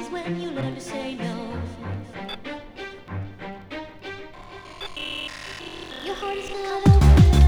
Comes when you learn to say no. Your heart is not open.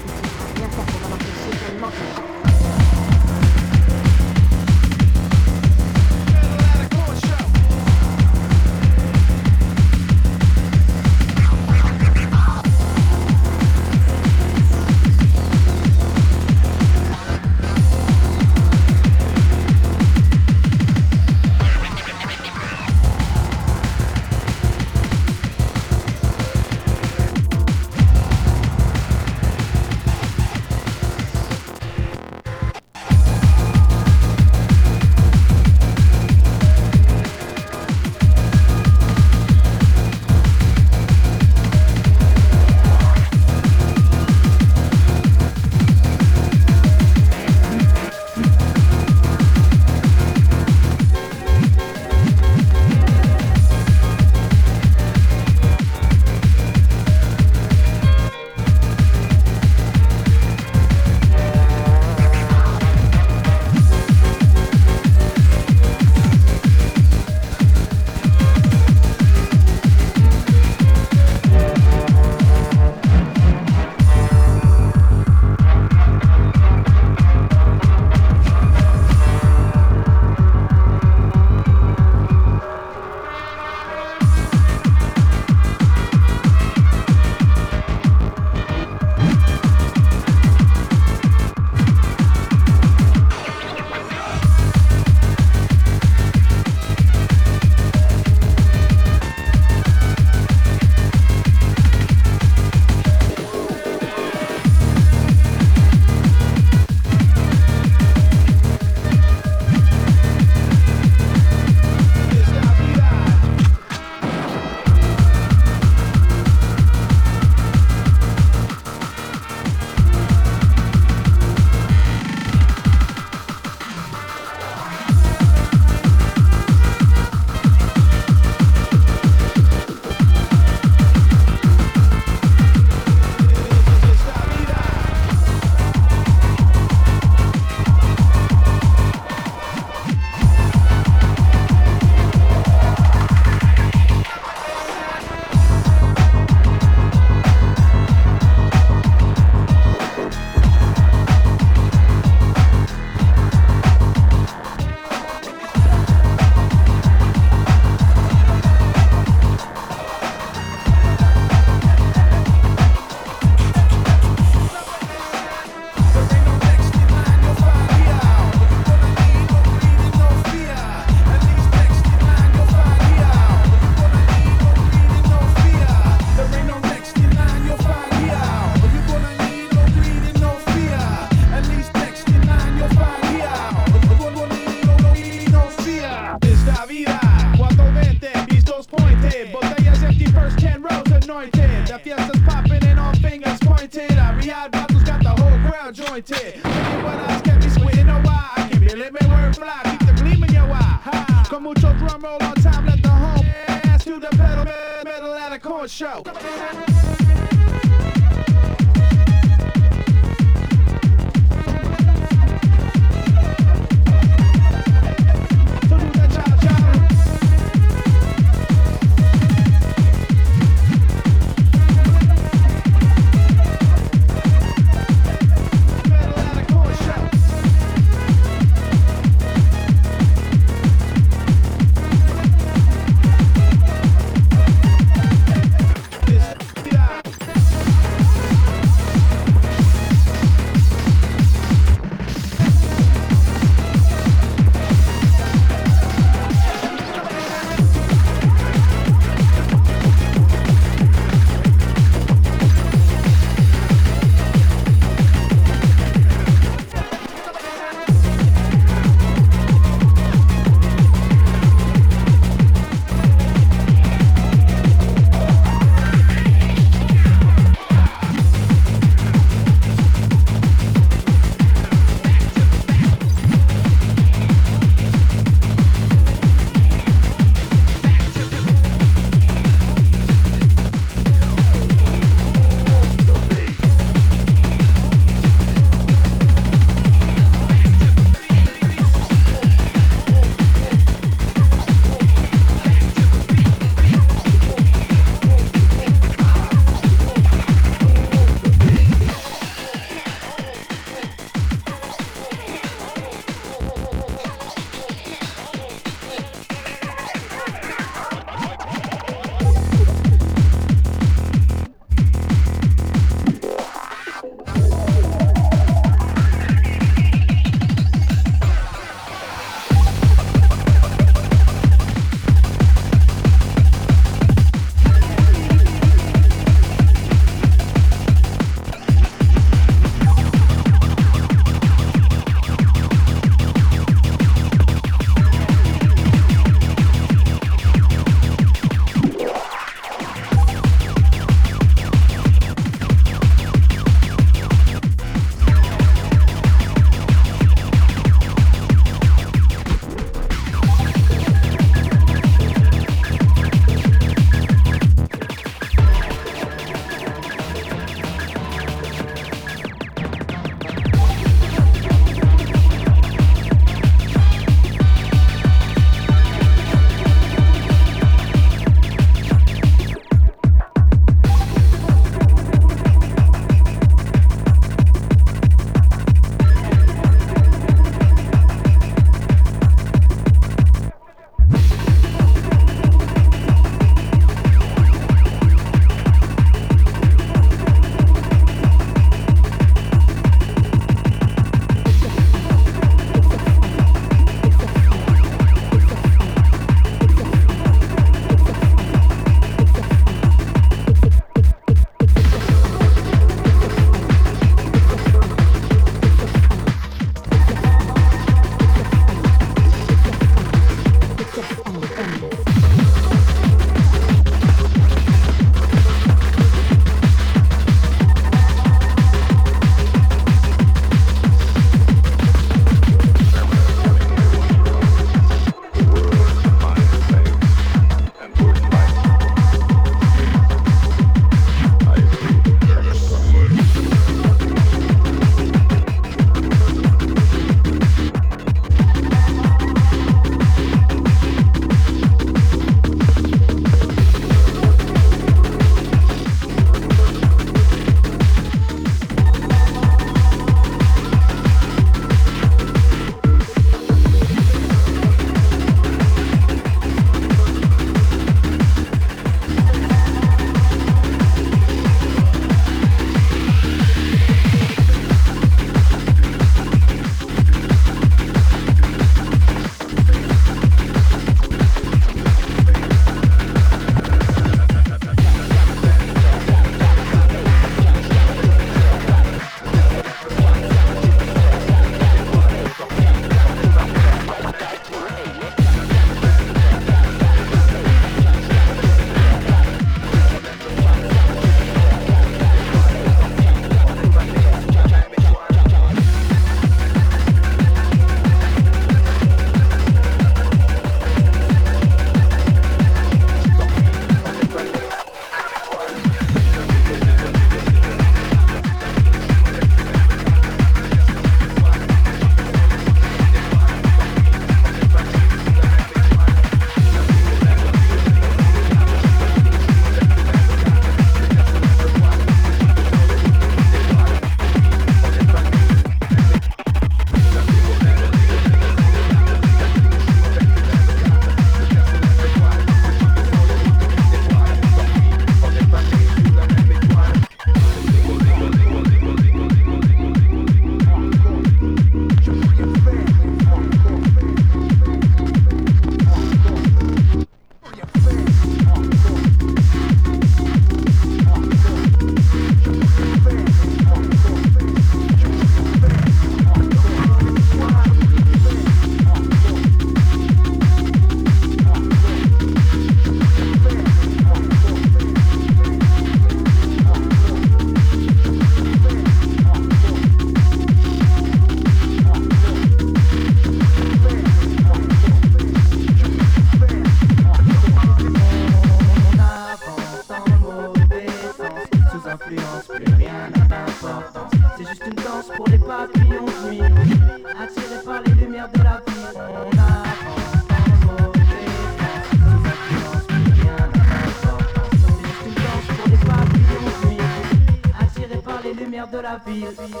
Feel.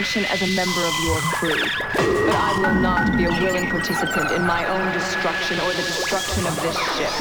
Function as a member of your crew. But I will not be a willing participant in my own destruction or the destruction of this ship.